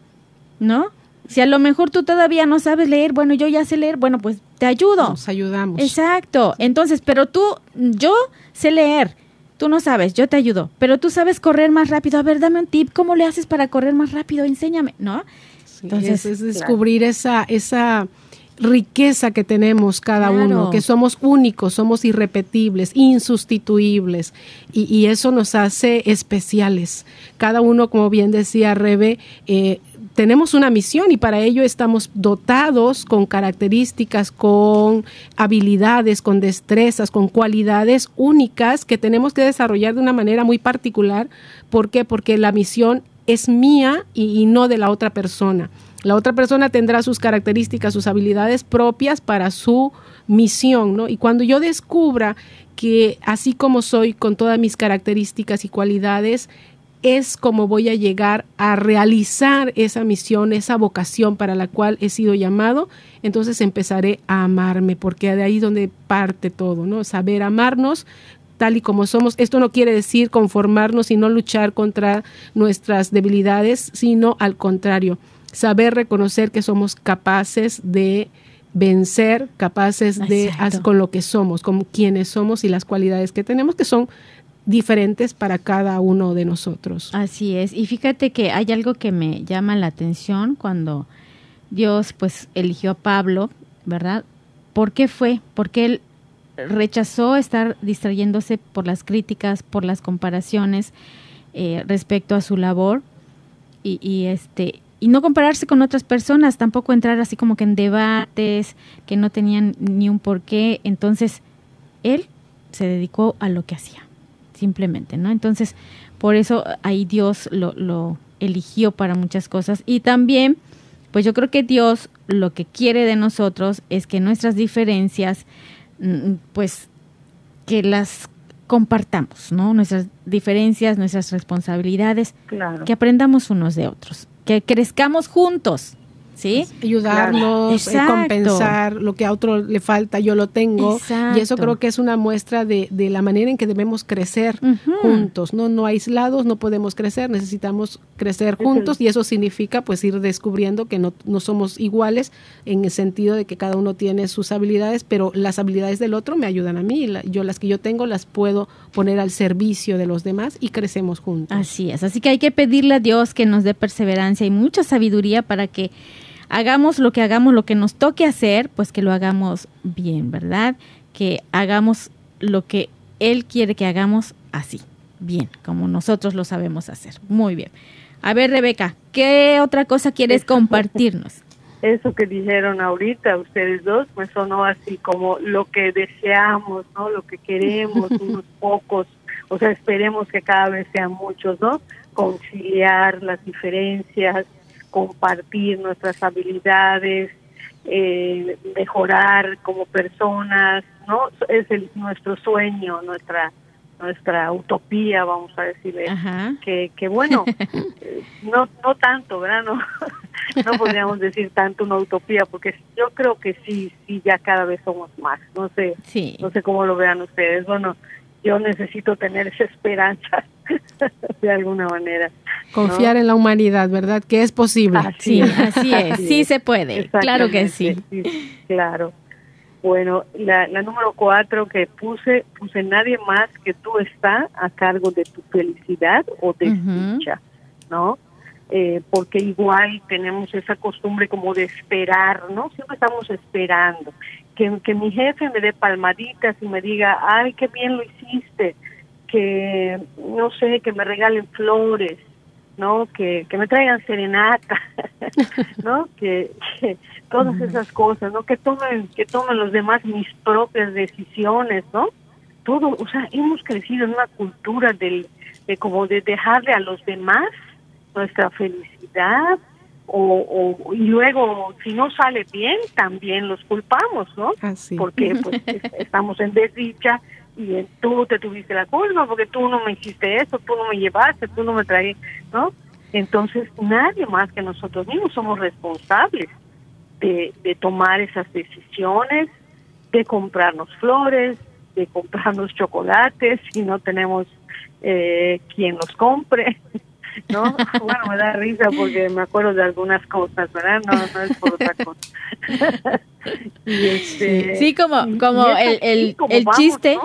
¿no? Si a lo mejor tú todavía no sabes leer, bueno, yo ya sé leer, bueno, pues te ayudo. Nos ayudamos. Exacto. Entonces, pero tú, yo sé leer, tú no sabes, yo te ayudo, pero tú sabes correr más rápido. A ver, dame un tip, ¿cómo le haces para correr más rápido? Enséñame, ¿no? Entonces, es, descubrir esa, esa riqueza que tenemos cada uno, que somos únicos, somos irrepetibles, insustituibles, y, y, eso nos hace especiales. Cada uno, como bien decía Rebe, eh, tenemos una misión y para ello estamos dotados con características, con habilidades, con destrezas, con cualidades únicas que tenemos que desarrollar de una manera muy particular. ¿Por qué? Porque la misión es mía y, no de la otra persona. La otra persona tendrá sus características, sus habilidades propias para su misión, ¿no? Y cuando yo descubra que así como soy con todas mis características y cualidades, es como voy a llegar a realizar esa misión, esa vocación para la cual he sido llamado, entonces empezaré a amarme, porque de ahí donde parte todo, ¿no? Saber amarnos tal y como somos. Esto no quiere decir conformarnos y no luchar contra nuestras debilidades, sino al contrario, saber reconocer que somos capaces de vencer, capaces de con lo que somos, con quienes somos y las cualidades que tenemos, que son diferentes para cada uno de nosotros. Así es. Y fíjate que hay algo que me llama la atención cuando Dios pues eligió a Pablo, ¿verdad? ¿Por qué fue? Porque él rechazó estar distrayéndose por las críticas, por las comparaciones eh, respecto a su labor y, y, este y no compararse con otras personas, tampoco entrar así como que en debates que no tenían ni un porqué. Entonces él se dedicó a lo que hacía simplemente, ¿no? Entonces, por eso ahí Dios lo, lo eligió para muchas cosas. Y también, pues yo creo que Dios lo que quiere de nosotros es que nuestras diferencias, mm, pues, que las compartamos, ¿no? Nuestras diferencias, nuestras responsabilidades, que aprendamos unos de otros, que crezcamos juntos, ¿sí? Ayudarnos, eh, compensar lo que a otro le falta, yo lo tengo. Y eso creo que es una muestra de, de la manera en que debemos crecer juntos, ¿no? No aislados, no podemos crecer, necesitamos crecer juntos y eso significa pues ir descubriendo que no, no somos iguales en el sentido de que cada uno tiene sus habilidades, pero las habilidades del otro me ayudan a mí, yo las que yo tengo las puedo poner al servicio de los demás y crecemos juntos. Así es, así que hay que pedirle a Dios que nos dé perseverancia y mucha sabiduría para que hagamos lo que hagamos, lo que nos toque hacer, pues que lo hagamos bien, ¿verdad? Que hagamos lo que Él quiere que hagamos así, bien, como nosotros lo sabemos hacer. Muy bien. A ver, Rebeca, ¿qué otra cosa quieres compartirnos? Eso que dijeron ahorita ustedes dos, pues sonó así como lo que deseamos, ¿no? Lo que queremos, unos pocos, o sea, esperemos que cada vez sean muchos, ¿no? Conciliar las diferencias, compartir nuestras habilidades, eh, mejorar como personas, ¿no? Es el, nuestro sueño, nuestra nuestra utopía, vamos a decirle, que, que bueno, eh, no no tanto, ¿verdad? No, no podríamos decir tanto una utopía, porque yo creo que sí, sí, ya cada vez somos más, no sé, no sé cómo lo vean ustedes, bueno, yo necesito tener esa esperanza de alguna manera. Confiar en la humanidad, ¿verdad? Que es posible. sí, así es, sí se puede, claro que sí. Claro. Bueno, la, la, número cuatro que puse, puse nadie más que tú está a cargo de tu felicidad o de tu dicha, ¿no? eh, porque igual tenemos esa costumbre como de esperar, ¿no? Siempre estamos esperando. Que, que mi jefe me dé palmaditas y me diga, ay, qué bien lo hiciste, que, no sé, que me regalen flores, ¿no? Que, que me traigan serenata, ¿no? Que, todas esas cosas, ¿no? Que tomen, que tomen los demás mis propias decisiones, ¿no? Todo, o sea, hemos crecido en una cultura del, de como de dejarle a los demás nuestra felicidad o, o, y luego si no sale bien también los culpamos, ¿no? Así. Porque pues estamos en desdicha y tú te tuviste la culpa porque tú no me hiciste eso, tú no me llevaste, tú no me traes, ¿no? Entonces nadie más que nosotros mismos somos responsables de, de tomar esas decisiones, de comprarnos flores, de comprarnos chocolates si no tenemos eh, quien los compre, ¿no? Bueno, me da risa porque me acuerdo de algunas cosas, ¿verdad? No, no es por otra cosa. y este, sí, como, como el, el, el chiste.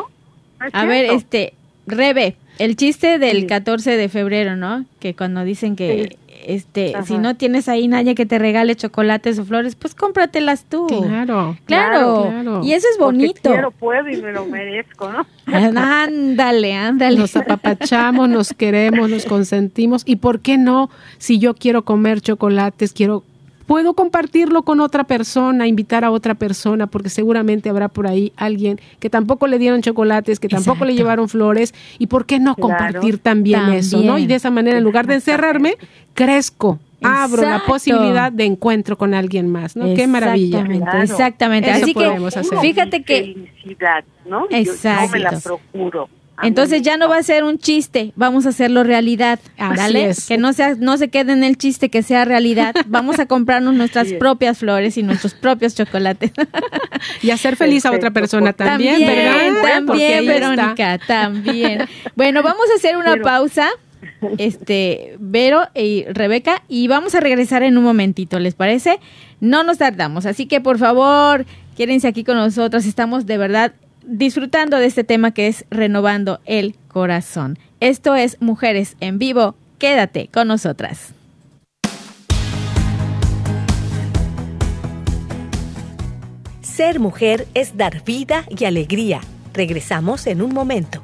A ver, este, Rebe, el chiste del 14 de febrero, ¿no? Que cuando dicen que este, si no tienes ahí nadie que te regale chocolates o flores, pues cómpratelas tú. Claro. Claro. Y eso es bonito. Porque quiero, puedo y me lo merezco, ¿no? Ándale, ándale. Nos apapachamos, nos queremos, nos consentimos. ¿Y por qué no? Si yo quiero comer chocolates, quiero puedo compartirlo con otra persona, invitar a otra persona, porque seguramente habrá por ahí alguien que tampoco le dieron chocolates, que tampoco le llevaron flores, y por qué no compartir también, eso, ¿no? Y de esa manera, en lugar de encerrarme, crezco. Abro la posibilidad de encuentro con alguien más, ¿no? Qué maravilla. Exactamente. Así que, fíjate que. Felicidad, ¿no? Exacto. Yo, me la procuro. Entonces ya no va a ser un chiste, vamos a hacerlo realidad, ¿vale? Que no sea, no se quede en el chiste, que sea realidad. Vamos a comprarnos nuestras propias flores y nuestros propios chocolates. y hacer feliz a otra persona también, ¿verdad? También, Verónica, también. Bueno, vamos a hacer una pausa. Este, Vero y Rebeca, y vamos a regresar en un momentito, ¿les parece? No nos tardamos, así que por favor, quédense aquí con nosotros, estamos de verdad disfrutando de este tema que es renovando el corazón. Esto es Mujeres en Vivo. Quédate con nosotras. Ser mujer es dar vida y alegría. Regresamos en un momento.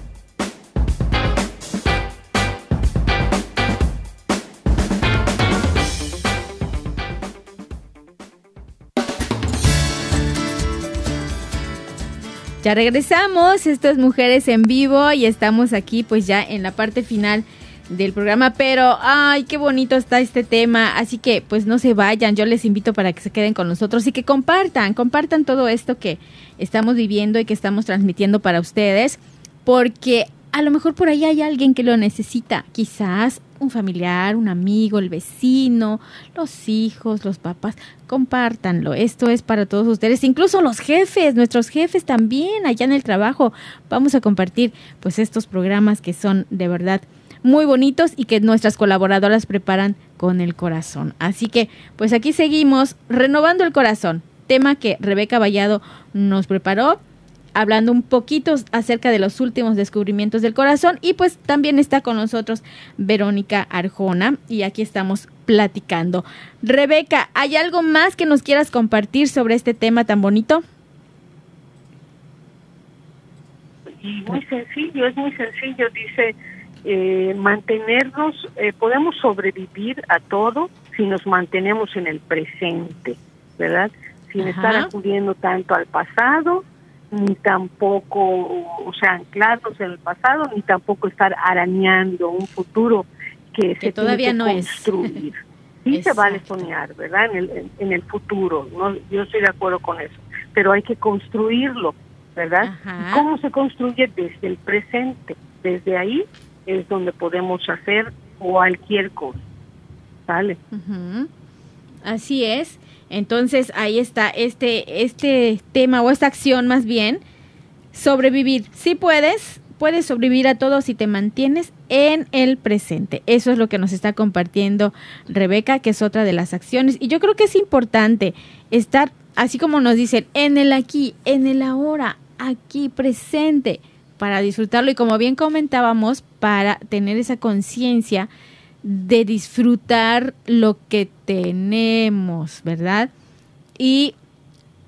Ya regresamos, esto es Mujeres en Vivo y estamos aquí pues ya en la parte final del programa, pero ay, qué bonito está este tema, así que pues no se vayan, yo les invito para que se queden con nosotros y que compartan, compartan todo esto que estamos viviendo y que estamos transmitiendo para ustedes, porque a lo mejor por ahí hay alguien que lo necesita, quizás un familiar, un amigo, el vecino, los hijos, los papás, compártanlo. Esto es para todos ustedes, incluso los jefes, nuestros jefes también allá en el trabajo. Vamos a compartir pues estos programas que son de verdad muy bonitos y que nuestras colaboradoras preparan con el corazón. Así que pues aquí seguimos renovando el corazón, tema que Rebeca Vallado nos preparó hablando un poquito acerca de los últimos descubrimientos del corazón y pues también está con nosotros Verónica Arjona y aquí estamos platicando. Rebeca, ¿hay algo más que nos quieras compartir sobre este tema tan bonito? Muy sencillo, es muy sencillo, dice, eh, mantenernos, eh, podemos sobrevivir a todo si nos mantenemos en el presente, ¿verdad? Sin estar acudiendo tanto al pasado ni tampoco, o sea, anclarnos en el pasado, ni tampoco estar arañando un futuro que, se todavía no construir. Es. Sí se vale soñar, ¿verdad? En el, en, el futuro, ¿no? yo estoy de acuerdo con eso, pero hay que construirlo, ¿verdad? ¿Cómo se construye desde el presente? Desde ahí es donde podemos hacer cualquier cosa. ¿Sale? Así es. Entonces ahí está este, este tema o esta acción más bien, sobrevivir. Si puedes, puedes sobrevivir a todo si te mantienes en el presente. Eso es lo que nos está compartiendo Rebeca, que es otra de las acciones. Y yo creo que es importante estar, así como nos dicen, en el aquí, en el ahora, aquí presente, para disfrutarlo. Y como bien comentábamos, para tener esa conciencia de disfrutar lo que tenemos, ¿verdad? Y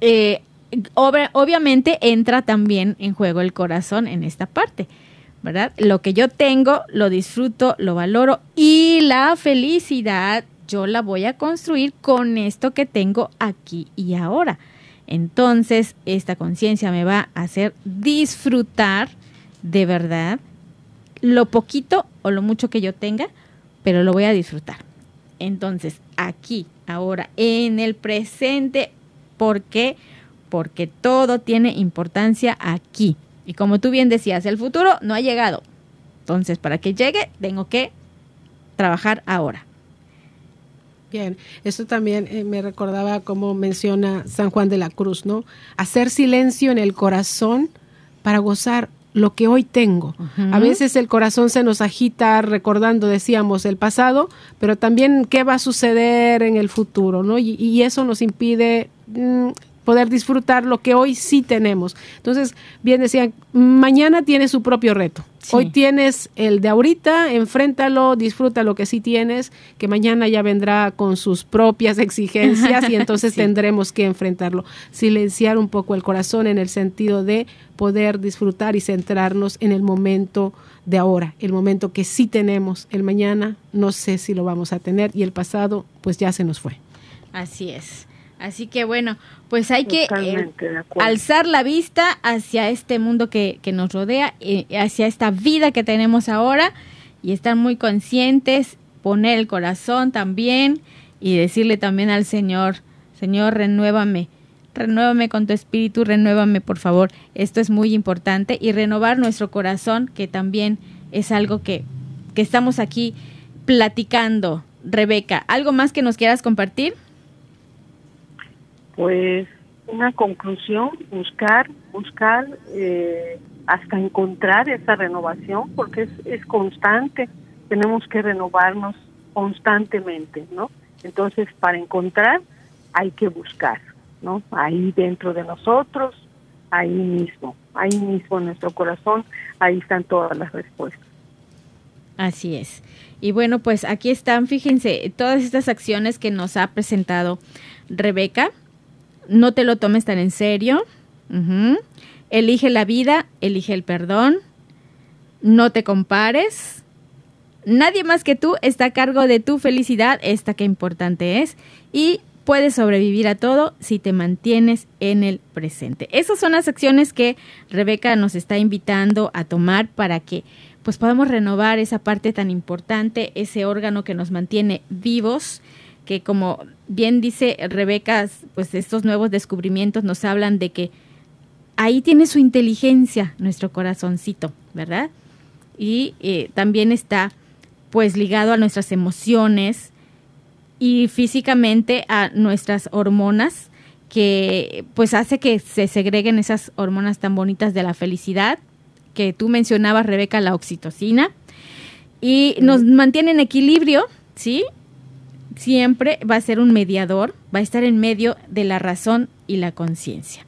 eh, obviamente entra también en juego el corazón en esta parte, ¿verdad? Lo que yo tengo, lo disfruto, lo valoro y la felicidad yo la voy a construir con esto que tengo aquí y ahora. Entonces, esta conciencia me va a hacer disfrutar de verdad lo poquito o lo mucho que yo tenga, pero lo voy a disfrutar. Entonces, aquí, ahora, en el presente, ¿por qué? Porque todo tiene importancia aquí. Y como tú bien decías, el futuro no ha llegado. Entonces, para que llegue, tengo que trabajar ahora. Bien, esto también eh, me recordaba como menciona San Juan de la Cruz, ¿no? Hacer silencio en el corazón para gozar lo que hoy tengo. A veces el corazón se nos agita recordando, decíamos, el pasado, pero también qué va a suceder en el futuro, ¿no? Y, eso nos impide mm, poder disfrutar lo que hoy sí tenemos. Entonces, bien decían, mañana tiene su propio reto. Hoy tienes el de ahorita, enfréntalo, disfruta lo que sí tienes, que mañana ya vendrá con sus propias exigencias y entonces tendremos que enfrentarlo. Silenciar un poco el corazón en el sentido de poder disfrutar y centrarnos en el momento de ahora, el momento que sí tenemos, el mañana no sé si lo vamos a tener y el pasado pues ya se nos fue. Así es. Así que bueno, pues hay que eh, alzar la vista hacia este mundo que, que nos rodea, eh, hacia esta vida que tenemos ahora y estar muy conscientes, poner el corazón también y decirle también al Señor, Señor, renuévame, renuévame con tu espíritu, renuévame por favor. Esto es muy importante y renovar nuestro corazón, que también es algo que, que estamos aquí platicando. Rebeca, ¿algo más que nos quieras compartir? Pues una conclusión, buscar, buscar eh, hasta encontrar esa renovación, porque es, es constante, tenemos que renovarnos constantemente, ¿no? Entonces, para encontrar hay que buscar, ¿no? Ahí dentro de nosotros, ahí mismo, ahí mismo en nuestro corazón, ahí están todas las respuestas. Así es. Y bueno, pues aquí están, fíjense, todas estas acciones que nos ha presentado Rebeca no te lo tomes tan en serio. Elige la vida, elige el perdón. No te compares. Nadie más que tú está a cargo de tu felicidad, esta que importante es. Y puedes sobrevivir a todo si te mantienes en el presente. Esas son las acciones que Rebeca nos está invitando a tomar para que pues podamos renovar esa parte tan importante, ese órgano que nos mantiene vivos que como bien dice Rebeca, pues estos nuevos descubrimientos nos hablan de que ahí tiene su inteligencia nuestro corazoncito, ¿verdad? Y eh, también está pues ligado a nuestras emociones y físicamente a nuestras hormonas que pues hace que se segreguen esas hormonas tan bonitas de la felicidad que tú mencionabas Rebeca la oxitocina y nos mantiene en equilibrio, ¿sí? Siempre va a ser un mediador, va a estar en medio de la razón y la conciencia.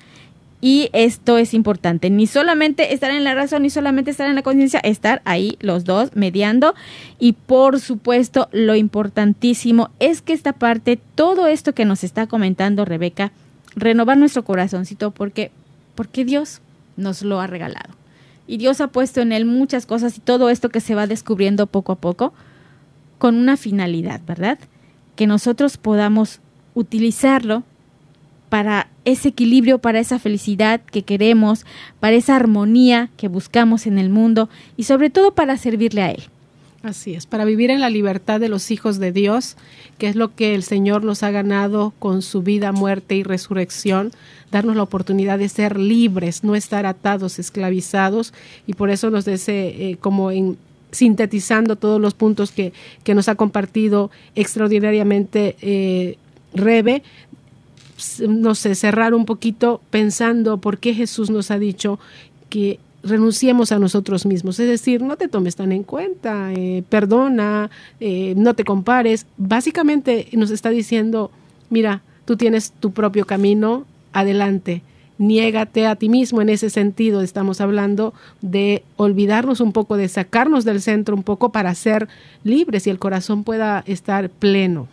Y esto es importante, ni solamente estar en la razón, ni solamente estar en la conciencia, estar ahí los dos mediando. Y por supuesto, lo importantísimo es que esta parte, todo esto que nos está comentando Rebeca, renovar nuestro corazoncito porque, porque Dios nos lo ha regalado. Y Dios ha puesto en él muchas cosas y todo esto que se va descubriendo poco a poco con una finalidad, ¿verdad? Que nosotros podamos utilizarlo para ese equilibrio, para esa felicidad que queremos, para esa armonía que buscamos en el mundo y sobre todo para servirle a Él. Así es, para vivir en la libertad de los hijos de Dios, que es lo que el Señor nos ha ganado con su vida, muerte y resurrección, darnos la oportunidad de ser libres, no estar atados, esclavizados, y por eso nos dice, eh, como en sintetizando todos los puntos que, que nos ha compartido extraordinariamente eh, Rebe, no sé, cerrar un poquito pensando por qué Jesús nos ha dicho que renunciemos a nosotros mismos. Es decir, no te tomes tan en cuenta, eh, perdona, eh, no te compares. Básicamente nos está diciendo, mira, tú tienes tu propio camino, adelante. Niégate a ti mismo en ese sentido. Estamos hablando de olvidarnos un poco, de sacarnos del centro un poco para ser libres y el corazón pueda estar pleno.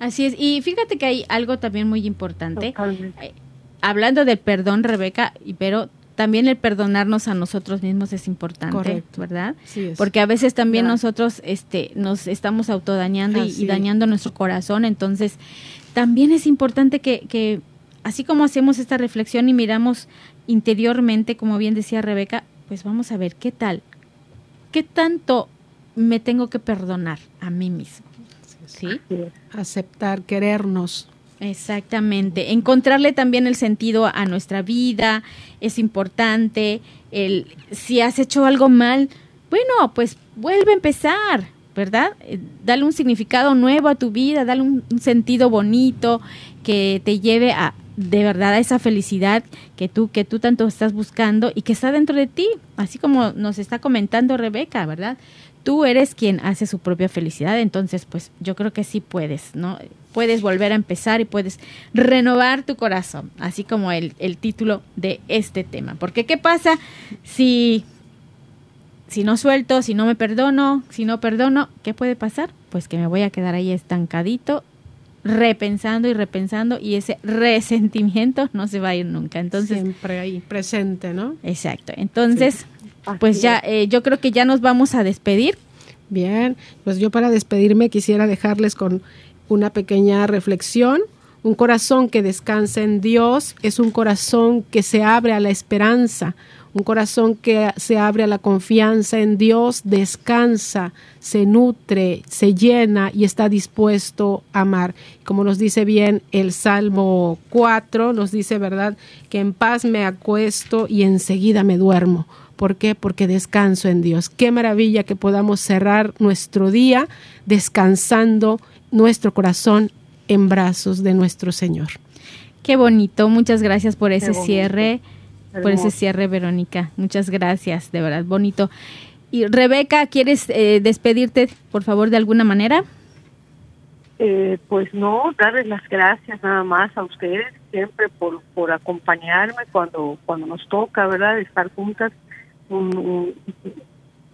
Así es. Y fíjate que hay algo también muy importante. Eh, hablando del perdón, Rebeca, pero también el perdonarnos a nosotros mismos es importante, ¿verdad? Porque a veces también nosotros este, nos estamos autodañando y, dañando nuestro corazón, entonces también es importante que, que, así como hacemos esta reflexión y miramos interiormente, como bien decía Rebeca, pues vamos a ver qué tal, qué tanto me tengo que perdonar a mí mismo. ¿Sí? Aceptar, querernos. Exactamente. Encontrarle también el sentido a nuestra vida es importante. El, si has hecho algo mal, bueno, pues vuelve a empezar, ¿verdad? Eh, dale un significado nuevo a tu vida, dale un, sentido bonito que te lleve a de verdad a esa felicidad que tú que tú tanto estás buscando y que está dentro de ti, así como nos está comentando Rebeca, ¿verdad? Tú eres quien hace su propia felicidad, entonces pues yo creo que sí puedes, ¿no? puedes volver a empezar y puedes renovar tu corazón, así como el, el título de este tema. Porque ¿qué pasa si, si no suelto, si no me perdono, si no perdono? ¿Qué puede pasar? Pues que me voy a quedar ahí estancadito repensando y repensando y ese resentimiento no se va a ir nunca. Entonces siempre ahí presente, ¿no? Exacto. Entonces, pues ya eh, yo creo que ya nos vamos a despedir. Bien, pues yo para despedirme quisiera dejarles con una pequeña reflexión. Un corazón que descansa en Dios es un corazón que se abre a la esperanza, un corazón que se abre a la confianza en Dios, descansa, se nutre, se llena y está dispuesto a amar. Como nos dice bien el Salmo 4, nos dice, ¿verdad?, que en paz me acuesto y enseguida me duermo. ¿Por qué? Porque descanso en Dios. Qué maravilla que podamos cerrar nuestro día descansando nuestro corazón en brazos de nuestro Señor. Qué bonito, muchas gracias por ese cierre, por ese cierre, Verónica. Muchas gracias, de verdad, bonito. Y Rebeca, ¿quieres eh, despedirte, por favor, de alguna manera? Eh, pues no, darles las gracias nada más a ustedes siempre por, por acompañarme cuando, cuando nos toca, ¿verdad?, estar juntas.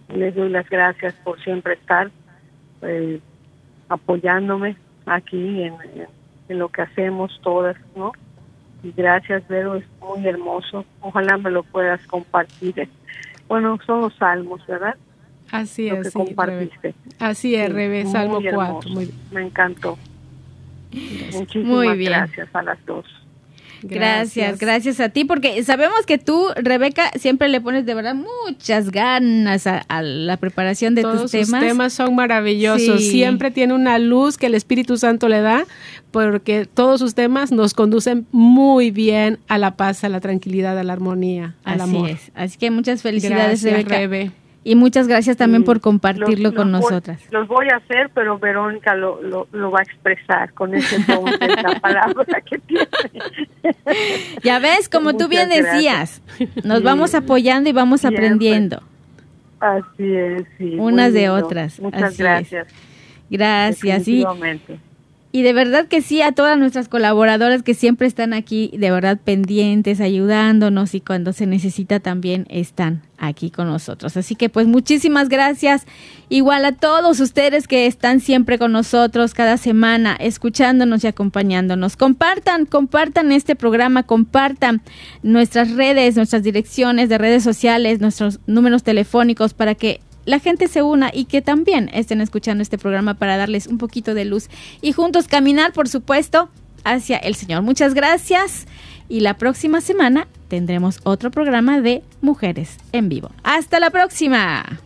les doy las gracias por siempre estar. Eh, apoyándome aquí en, lo que hacemos todas, ¿no? Y gracias, Vero, es muy hermoso. Ojalá me lo puedas compartir. Bueno, son los salmos, ¿verdad? Así es. compartiste. Así es, Rebe, Salmo 4. Me encantó. Muchísimas gracias a las dos. Gracias, gracias, a ti, porque sabemos que tú, Rebeca, siempre le pones de verdad muchas ganas a, la preparación de tus temas. Los temas son maravillosos, siempre tiene una luz que el Espíritu Santo le da, porque todos sus temas nos conducen muy bien a la paz, a la tranquilidad, a la armonía, al Así amor. Es. Así que muchas felicidades, Rebeca. Y muchas gracias también por compartirlo con nosotras. los voy a hacer, pero Verónica lo, lo, va a expresar con ese tono de la palabra que tiene. Ya ves, como tú bien decías, nos vamos apoyando y vamos aprendiendo. Así es, sí. Unas de otras. Muchas gracias. Gracias. Y, y de verdad que sí, a todas nuestras colaboradoras que siempre están aquí, de verdad pendientes, ayudándonos y cuando se necesita también están aquí con nosotros. Así que pues muchísimas gracias. Igual a todos ustedes que están siempre con nosotros cada semana, escuchándonos y acompañándonos. Compartan, compartan este programa, compartan nuestras redes, nuestras direcciones de redes sociales, nuestros números telefónicos para que la gente se una y que también estén escuchando este programa para darles un poquito de luz y juntos caminar, por supuesto, hacia el Señor. Muchas gracias y la próxima semana tendremos otro programa de Mujeres en Vivo. Hasta la próxima.